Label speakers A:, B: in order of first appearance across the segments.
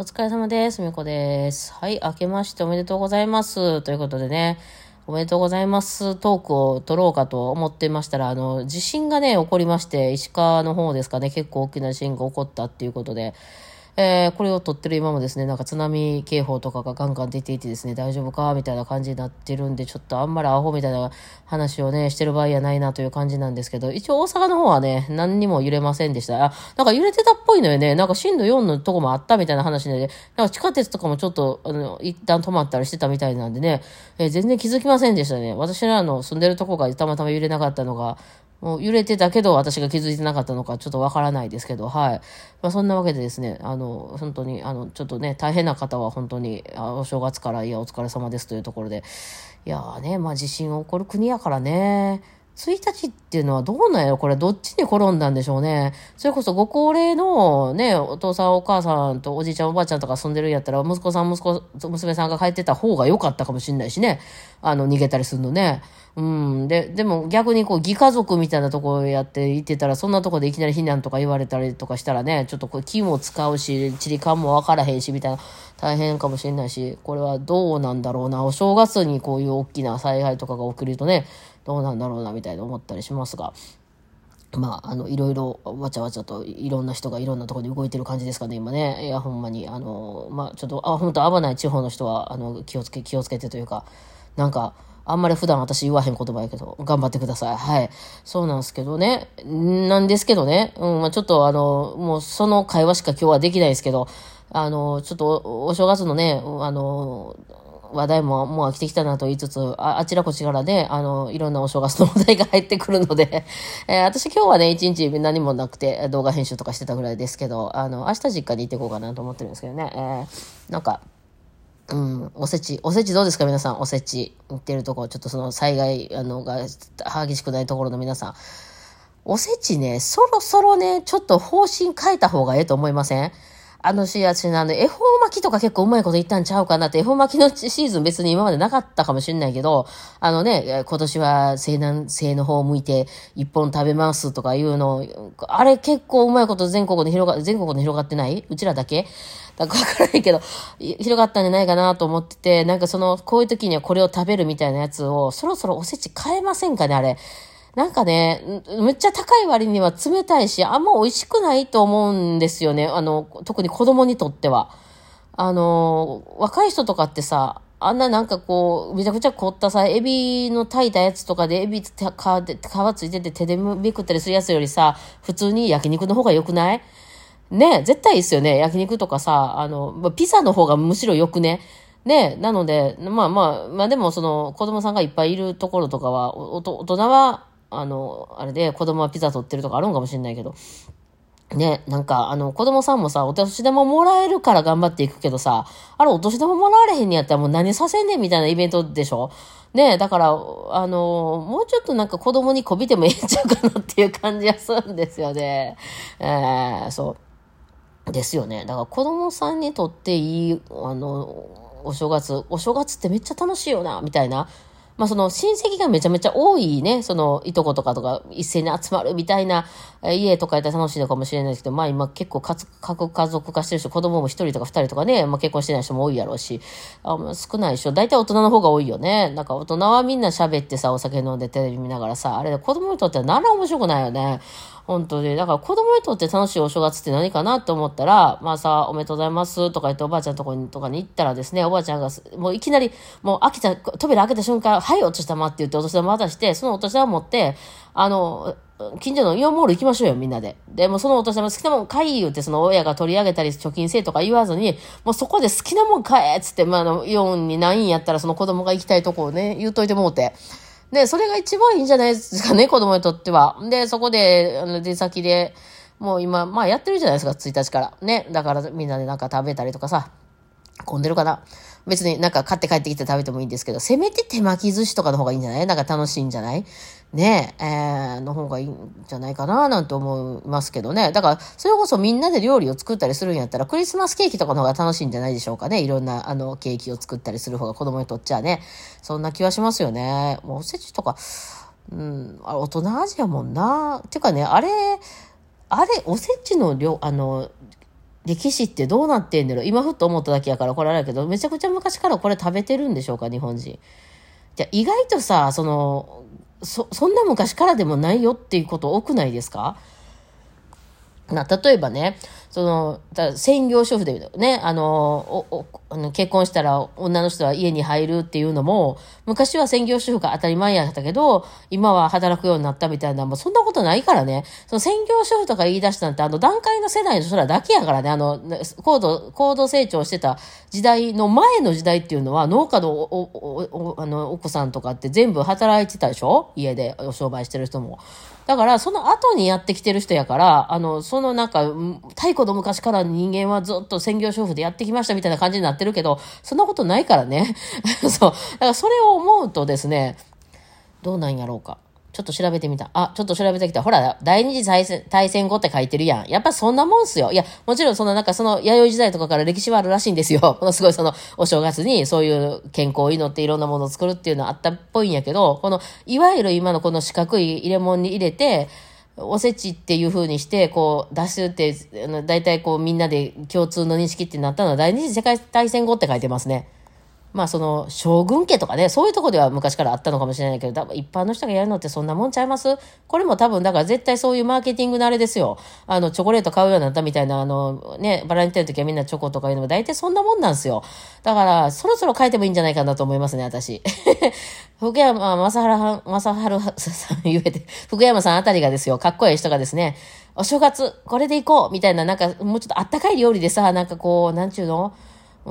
A: お疲れ様です。みこです。はい、明けましておめでとうございます。ということでね、おめでとうございますトークを取ろうかと思ってましたら、あの、地震がね、起こりまして、石川の方ですかね、結構大きな地震が起こったっていうことで、えーこれを撮ってる今もですね、なんか津波警報とかがガンガン出ていてですね、大丈夫かみたいな感じになってるんで、ちょっとあんまりアホみたいな話をね、してる場合やないなという感じなんですけど、一応大阪の方はね、何にも揺れませんでした。あ、なんか揺れてたっぽいのよね。なんか震度4のとこもあったみたいな話で、なんか地下鉄とかもちょっと、あの、一旦止まったりしてたみたいなんでね、えー全然気づきませんでしたね。私らの住んでるとこがたまたま揺れなかったのが、もう揺れてたけど私が気づいてなかったのかちょっとわからないですけど、はい。まあそんなわけでですね、あの、本当に、あの、ちょっとね、大変な方は本当に、あお正月から、いや、お疲れ様ですというところで、いやーね、まあ地震起こる国やからね、1日っていうのはどうなんやろ？これどっちに転んだんでしょうね。それこそご高齢のね、お父さんお母さんとおじいちゃんおばあちゃんとか住んでるんやったら、息子さん息子、娘さんが帰ってた方が良かったかもしれないしね。あの、逃げたりするのね。うん。で、でも逆にこう、義家族みたいなところやっていってたら、そんなとこでいきなり避難とか言われたりとかしたらね、ちょっとこう、気も使うし、地理感もわからへんし、みたいな、大変かもしれないし、これはどうなんだろうな。お正月にこういう大きな災害とかが起きるとね、どうなんだろうな、みたいな思ったりしますが。まあ、あの、いろいろ、わちゃわちゃと、いろんな人がいろんなところで動いてる感じですかね、今ね。いや、ほんまに、あの、まあ、ちょっと、あ、本当危ない地方の人は、あの、気をつけ、気をつけてというか、なんか、あんまり普段私言わへん言葉やけど、頑張ってください。はい。そうなんですけどね。なんですけどね。うん、まあちょっとあの、もうその会話しか今日はできないですけど、あの、ちょっとおお正月のね、あの、話題ももう飽きてきたなと言いつつ、ああちらこちらで、あの、いろんなお正月の話題が入ってくるので、えー私今日はね、一日何もなくて動画編集とかしてたぐらいですけど、あの、明日実家に行っていこうかなと思ってるんですけどね、えーなんか、うん、おせち、おせちどうですか皆さん、おせち。行ってるとこ、ちょっとその災害、あの、が激しくないところの皆さん。おせちね、そろそろね、ちょっと方針変えた方がええと思いません？あのし、私ね、あの、恵方巻きとか結構うまいこと言ったんちゃうかなって、恵方巻きのシーズン別に今までなかったかもしれないけど、あのね、今年は西南西の方を向いて一本食べますとかいうの、あれ結構うまいこと全国に広が、全国に広がってない？うちらだけ？だからわからないけど、広がったんじゃないかなと思ってて、なんかその、こういう時にはこれを食べるみたいなやつを、そろそろおせち変えませんかね、あれ。なんかね、んめっちゃ高い割には冷たいし、あんま美味しくないと思うんですよね。あの、特に子供にとっては。あの、若い人とかってさ、あんななんかこう、めちゃくちゃ凝ったさ、エビの炊いたやつとかで、エビって皮で皮ついてて手でめくったりするやつよりさ、普通に焼肉の方が良くない？ね絶対いいっすよね。焼肉とかさ、あの、ピザの方がむしろ良くね？ねなので、まあまあ、まあでもその子供さんがいっぱいいるところとかは、大人は、あの、あれで子供はピザ取ってるとかあるんかもしれないけど、ね、なんか、あの、子供さんもさ、お年玉もらえるから頑張っていくけどさ、あれ、お年玉もらわれへんにやったらもう何させんねんみたいなイベントでしょ？ねだから、あの、もうちょっとなんか子供にこびてもええんちゃうかなっていう感じがするんですよね。えー、そう。ですよね。だから子供さんにとっていい、あの、お正月、お正月ってめっちゃ楽しいよな、みたいな。まあその親戚がめちゃめちゃ多いね、そのいとことかとか一斉に集まるみたいな家とかやったら楽しいのかもしれないですけど、まあ今結構各家族化してる人、子供も一人とか二人とかね、まあ結婚してない人も多いやろうし、あまあ少ないでしょ。大体大人の方が多いよね。なんか大人はみんな喋ってさ、お酒飲んでテレビ見ながらさ、あれ子供にとっては何ら面白くないよね。本当に。だから子供にとって楽しいお正月って何かなと思ったら、まあさ、おめでとうございますとか言っておばあちゃんとこにとかに行ったらですね、おばあちゃんがもういきなり、もう開けた、扉開けた瞬間、はい、お年玉って言ってお年玉渡して、そのお年玉持って、あの、近所のイオンモール行きましょうよ、みんなで。で、もそのお年玉好きなもん買い言うて、その親が取り上げたり、貯金せえとか言わずに、もうそこで好きなもん買えっつって、まあ、あの、イオンにないんやったら、その子供が行きたいとこをね、言うといてもうて。で、それが一番いいんじゃないですかね、子供にとっては。で、そこで、あの、出先で、もう今、まあやってるじゃないですか、1日から。ね。だからみんなでなんか食べたりとかさ、混んでるかな。別になんか買って帰ってきて食べてもいいんですけど、せめて手巻き寿司とかの方がいいんじゃない？なんか楽しいんじゃない？ねえ、ー、の方がいいんじゃないかななんて思いますけどね。だから、それこそみんなで料理を作ったりするんやったら、クリスマスケーキとかの方が楽しいんじゃないでしょうかね。いろんな、あの、ケーキを作ったりする方が子供にとっちゃね。そんな気はしますよね。もうおせちとか、うん、あれ、大人味やもんな。てかね、あれ、あれ、おせちの量、あの、歴史ってどうなってんだろ今ふっと思っただけやからこれあれやけど、めちゃくちゃ昔からこれ食べてるんでしょうか、日本人。じゃ意外とさ、その、そ、そんな昔からでもないよっていうこと多くないですか？な、例えばね、その、専業主婦でね、あの、おあの結婚したら女の人は家に入るっていうのも、昔は専業主婦が当たり前やったけど、今は働くようになったみたいな、もうそんなことないからね。その専業主婦とか言い出したなんて、あの段階の世代の人らだけやからね、あの、高度、高度成長してた時代の前の時代っていうのは、農家のお、お、お、あの、奥さんとかって全部働いてたでしょ？家でお商売してる人も。だから、その後にやってきてる人やから、あの、そのなんか、太古の昔から人間はずっと専業主婦でやってきましたみたいな感じになってるけど、そんなことないからね。そう。だからそれを思うとですね、どうなんやろうか。ちょっと調べてみた。あ、ちょっと調べてきた。ほら、第二次大戦大戦後って書いてるやん。やっぱそんなもんすよ。いや、もちろんそのなんかその弥生時代とかから歴史はあるらしいんですよ。ものすごいそのお正月にそういう健康を祈っていろんなものを作るっていうのはあったっぽいんやけど、この、いわゆる今のこの四角い入れ物に入れて、おせちっていう風にして、こう、出すって、大体こうみんなで共通の認識ってなったのは第二次世界大戦後って書いてますね。まあその将軍家とかね、そういうとこでは昔からあったのかもしれないけど、多分一般の人がやるのってそんなもんちゃいます？これも多分だから絶対そういうマーケティングのあれですよ。あの、チョコレート買うようになったみたいな、あの、ね、バラエティの時はみんなチョコとかいうのも大体そんなもんなんですよ。だから、そろそろ変えてもいいんじゃないかなと思いますね、私。福山正原、正原さん言えて、福山さんあたりがですよ、かっこいい人がですね、お正月、これで行こうみたいな、なんか、もうちょっとあったかい料理でさ、なんかこう、なんちゅうの？う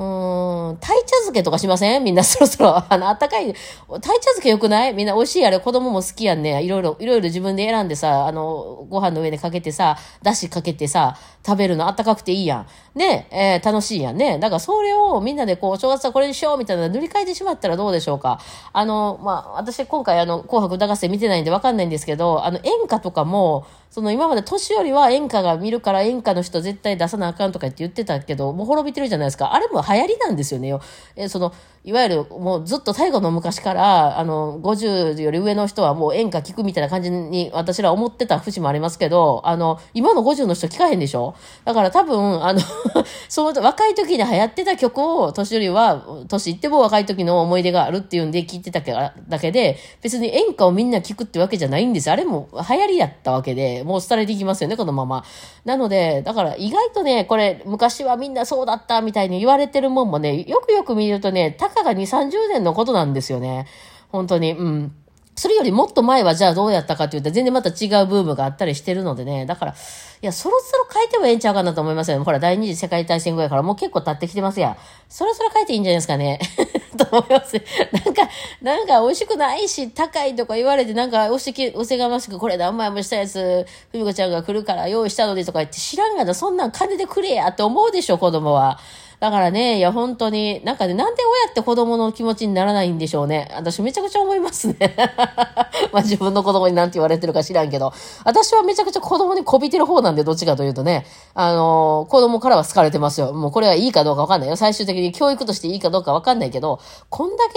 A: ん、鯛茶漬けとかしません？みんなそろそろ。あの、あったかい。鯛茶漬けよくない？みんな美味しいあれ子供も好きやんね。いろいろ、いろいろ自分で選んでさ、あの、ご飯の上にかけてさ、だしかけてさ、食べるのあったかくていいやん。ね、えー、楽しいやんね。だからそれをみんなでこう、正月はこれにしようみたいな塗り替えてしまったらどうでしょうか？あの、まあ、私今回あの、紅白歌合戦見てないんでわかんないんですけど、あの、演歌とかも、その今まで年寄りは演歌が見るから演歌の人絶対出さなあかんとかって言ってたけど、もう滅びてるじゃないですか。あれも流行りなんですよねよ。えその、いわゆるもうずっと最後の昔から、あの、50より上の人はもう演歌聞くみたいな感じに私ら思ってた節もありますけど、あの、今の50の人聞かへんでしょ？だから多分、あの その若い時に流行ってた曲を年寄りは、年いっても若い時の思い出があるっていうんで聞いてただけで、別に演歌をみんな聞くってわけじゃないんです。あれも流行りやったわけで、もう廃れていきますよね、このまま。なので、だから意外とね、これ、昔はみんなそうだったみたいに言われててるもんもね、よくよく見るとね、たかが2、30年のことなんですよね。本当に。うん。それよりもっと前はじゃあどうやったかって言ったら全然また違うブームがあったりしてるのでね。だから、いや、そろそろ変えてもええんちゃうかなと思いますよ。ほら、第二次世界大戦後やからもう結構経ってきてますや。そろそろ変えていいんじゃないですかね。と思います。なんか、なんか美味しくないし、高いとか言われて、なんか、おしき、おせがましく、これ何枚もしたやつ、ふみこちゃんが来るから用意したのでとか言って知らんがな、そんなん金でくれやって思うでしょ、子供は。だからね、いや、本当に、なんかね、なんで親って子供の気持ちにならないんでしょうね。私めちゃくちゃ思いますね。まあ自分の子供になんて言われてるか知らんけど、私はめちゃくちゃ子供にこびてる方なんで、どっちかというとね、あのー、子供からは好かれてますよ。もうこれはいいかどうかわかんないよ。最終的に教育としていいかどうかわかんないけど、こんだ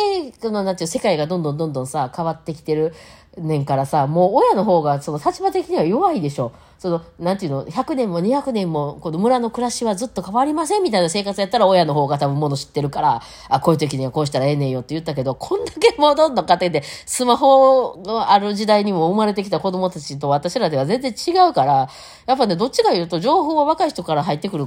A: け、の、なんていう、世界がどんどんどんどんさ、変わってきてる年からさ、もう親の方が、その立場的には弱いでしょ。その、なんていうの、100年も200年も、この村の暮らしはずっと変わりませんみたいな生活やったら親の方が多分もの知ってるから、あ、こういう時にはこうしたらええねんよって言ったけど、こんだけもうどんどん家庭でスマホがある時代にも生まれてきた子供たちと私らでは全然違うから、やっぱね、どっちか言うと情報は若い人から入ってくる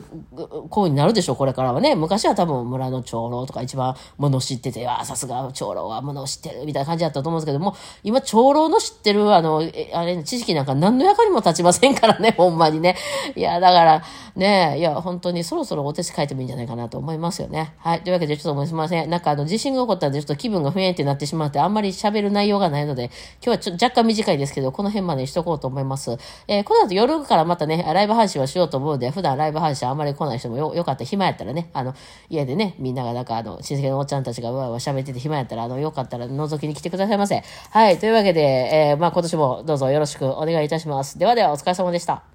A: 行為になるでしょ、これからはね。昔は多分村の長老とか一番もの知ってて、あ、さすが長老はもの知ってるみたいな感じだったと思うんですけども、今長老の知ってるあの、あれ、知識なんか何の役にも立ちませんからね、ほんまにね。いや、だから、ね、いや、本当にそろそろお手紙書いてもいいんじゃないかなと思いますよね。はい。というわけで、ちょっとすみません。なんかあの、地震が起こったんで、ちょっと気分が不安定になってしまって、あんまり喋る内容がないので、今日はちょ若干短いですけど、この辺までにしとこうと思います。えー、この後夜からまたね、ライブ配信はしようと思うので、普段ライブ配信あんまり来ない人もよ、よかったら暇やったらね、あの、家でね、みんながなんかあの、親戚のおっちゃんたちがわわ喋ってて暇やったら、あの、よかったら覗きに来てくださいませ。はい。というわけでで、えー、まあ今年もどうぞよろしくお願いいたします。ではでは、お疲れ様でした。